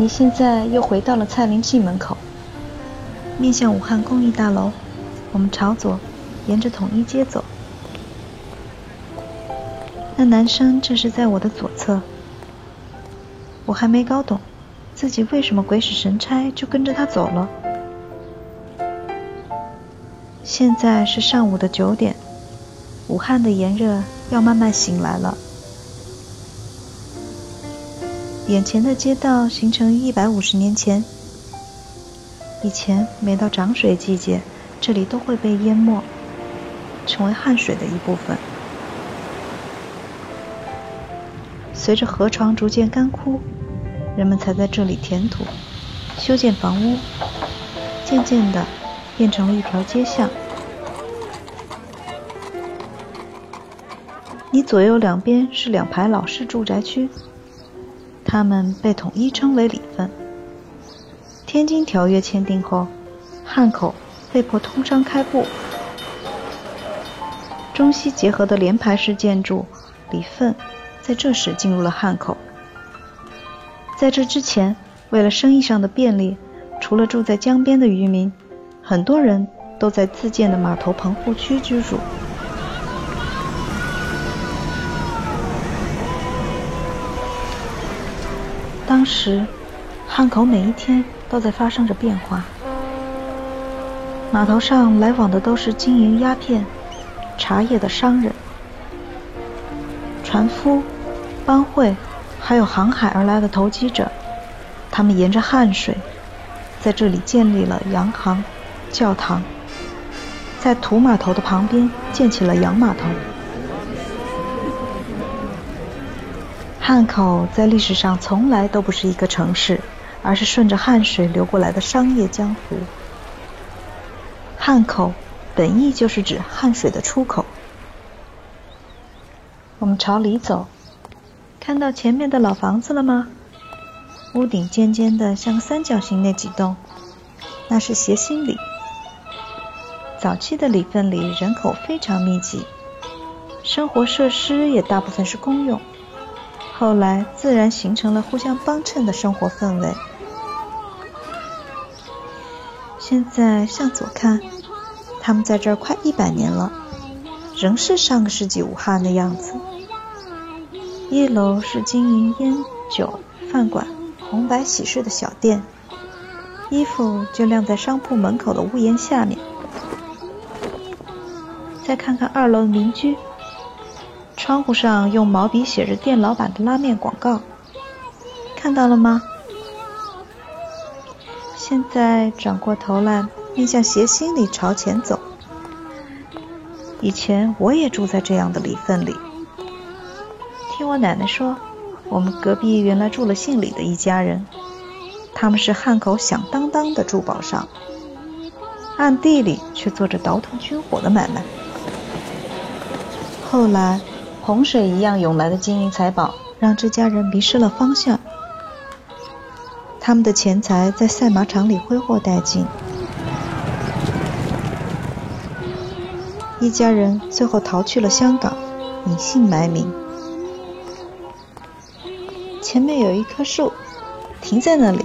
你现在又回到了蔡林记门口，面向武汉公益大楼。我们朝左，沿着统一街走。那男生正是在我的左侧。我还没搞懂，自己为什么鬼使神差就跟着他走了。现在是上午的九点，武汉的炎热要慢慢醒来了。眼前的街道形成于一百五十年前。以前每到涨水季节，这里都会被淹没，成为汉水的一部分。随着河床逐渐干枯，人们才在这里填土、修建房屋，渐渐的变成了一条街巷。你左右两边是两排老式住宅区。他们被统一称为里份。天津条约签订后，汉口被迫通商开埠，中西结合的连排式建筑里份在这时进入了汉口。在这之前，为了生意上的便利，除了住在江边的渔民，很多人都在自建的码头棚户区居住。当时，汉口每一天都在发生着变化。码头上来往的都是经营鸦片、茶叶的商人、船夫、帮会，还有航海而来的投机者。他们沿着汉水，在这里建立了洋行、教堂，在土码头的旁边建起了洋码头。汉口在历史上从来都不是一个城市，而是顺着汉水流过来的商业江湖。汉口本意就是指汉水的出口。我们朝里走，看到前面的老房子了吗？屋顶尖尖的，像三角形那几栋，那是斜心里。早期的里份里人口非常密集，生活设施也大部分是公用。后来自然形成了互相帮衬的生活氛围。现在向左看，他们在这儿快一百年了，仍是上个世纪武汉的样子。一楼是经营烟酒饭馆、红白喜事的小店，衣服就晾在商铺门口的屋檐下面。再看看二楼的民居。窗户上用毛笔写着店老板的拉面广告，看到了吗？现在转过头来，面向斜心里朝前走。以前我也住在这样的里份里。听我奶奶说，我们隔壁原来住了姓李的一家人，他们是汉口响当当的珠宝商，暗地里却做着倒腾军火的买卖。后来。洪水一样涌来的金银财宝，让这家人迷失了方向。他们的钱财在赛马场里挥霍殆尽，一家人最后逃去了香港，隐姓埋名。前面有一棵树，停在那里。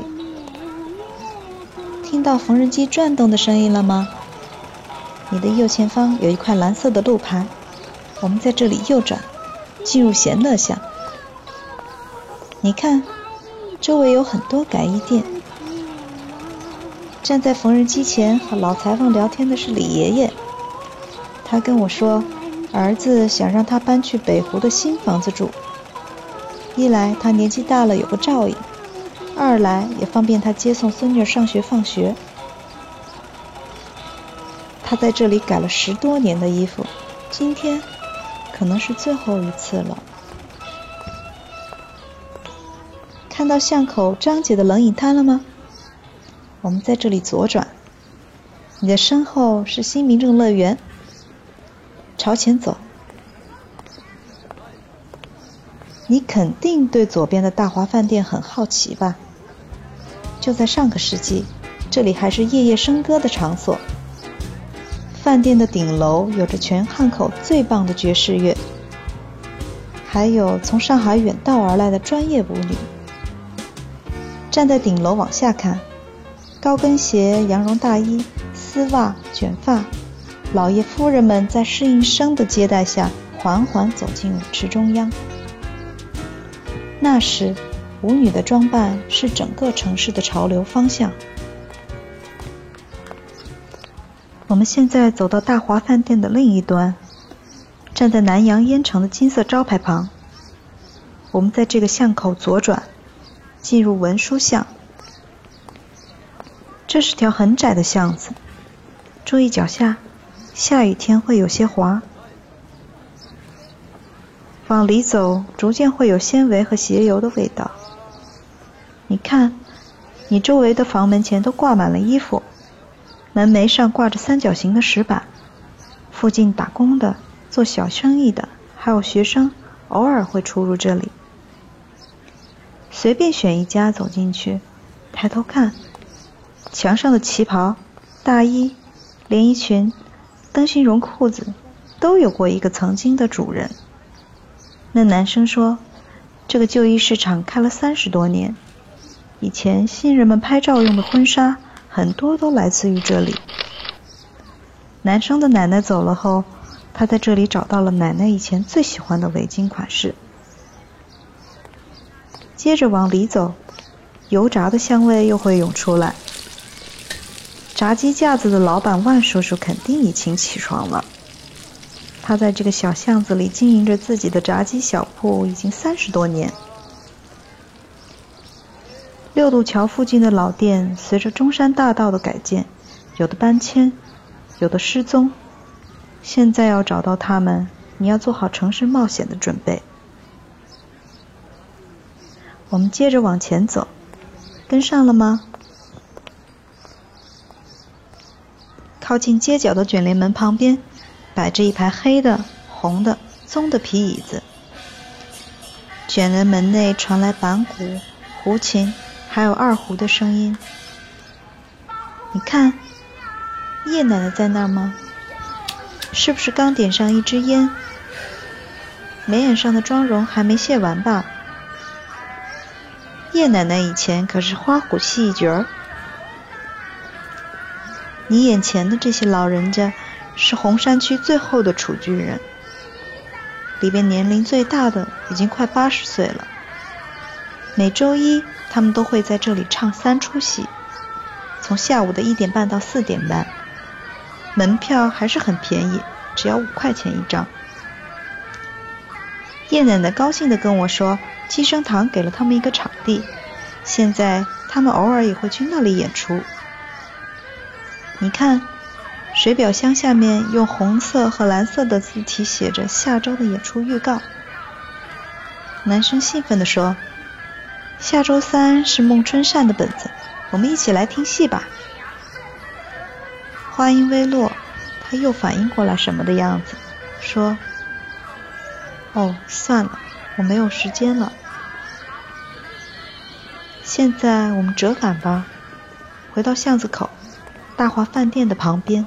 听到缝纫机转动的声音了吗？你的右前方有一块蓝色的路牌，我们在这里右转。进入闲乐巷，你看，周围有很多改衣店。站在缝纫机前和老裁缝聊天的是李爷爷，他跟我说，儿子想让他搬去北湖的新房子住，一来他年纪大了有个照应，二来也方便他接送孙女上学放学。他在这里改了十多年的衣服，今天。可能是最后一次了。看到巷口张姐的冷饮摊了吗？我们在这里左转，你的身后是新民政乐园，朝前走。你肯定对左边的大华饭店很好奇吧？就在上个世纪，这里还是夜夜笙歌的场所。饭店的顶楼有着全汉口最棒的爵士乐，还有从上海远道而来的专业舞女。站在顶楼往下看，高跟鞋、羊绒大衣、丝袜、卷发，老爷夫人们在侍应生的接待下，缓缓走进舞池中央。那时，舞女的装扮是整个城市的潮流方向。我们现在走到大华饭店的另一端，站在南洋烟城的金色招牌旁。我们在这个巷口左转，进入文殊巷。这是条很窄的巷子，注意脚下，下雨天会有些滑。往里走，逐渐会有纤维和鞋油的味道。你看，你周围的房门前都挂满了衣服。门楣上挂着三角形的石板，附近打工的、做小生意的，还有学生，偶尔会出入这里。随便选一家走进去，抬头看，墙上的旗袍、大衣、连衣裙、灯芯绒裤子，都有过一个曾经的主人。那男生说：“这个旧衣市场开了三十多年，以前新人们拍照用的婚纱。”很多都来自于这里。男生的奶奶走了后，他在这里找到了奶奶以前最喜欢的围巾款式。接着往里走，油炸的香味又会涌出来。炸鸡架子的老板万叔叔肯定已经起床了。他在这个小巷子里经营着自己的炸鸡小铺已经三十多年。六渡桥附近的老店，随着中山大道的改建，有的搬迁，有的失踪。现在要找到他们，你要做好城市冒险的准备。我们接着往前走，跟上了吗？靠近街角的卷帘门旁边，摆着一排黑的、红的、棕的皮椅子。卷帘门内传来板鼓、胡琴。还有二胡的声音，你看，叶奶奶在那儿吗？是不是刚点上一支烟？眉眼上的妆容还没卸完吧？叶奶奶以前可是花鼓戏一角儿。你眼前的这些老人家是红山区最后的楚剧人，里边年龄最大的已经快八十岁了。每周一。他们都会在这里唱三出戏，从下午的一点半到四点半，门票还是很便宜，只要五块钱一张。叶奶奶高兴地跟我说，寄生堂给了他们一个场地，现在他们偶尔也会去那里演出。你看，水表箱下面用红色和蓝色的字体写着下周的演出预告。男生兴奋地说。下周三是孟春善的本子，我们一起来听戏吧。话音未落，他又反应过来什么的样子，说：“哦，算了，我没有时间了。现在我们折返吧，回到巷子口，大华饭店的旁边。”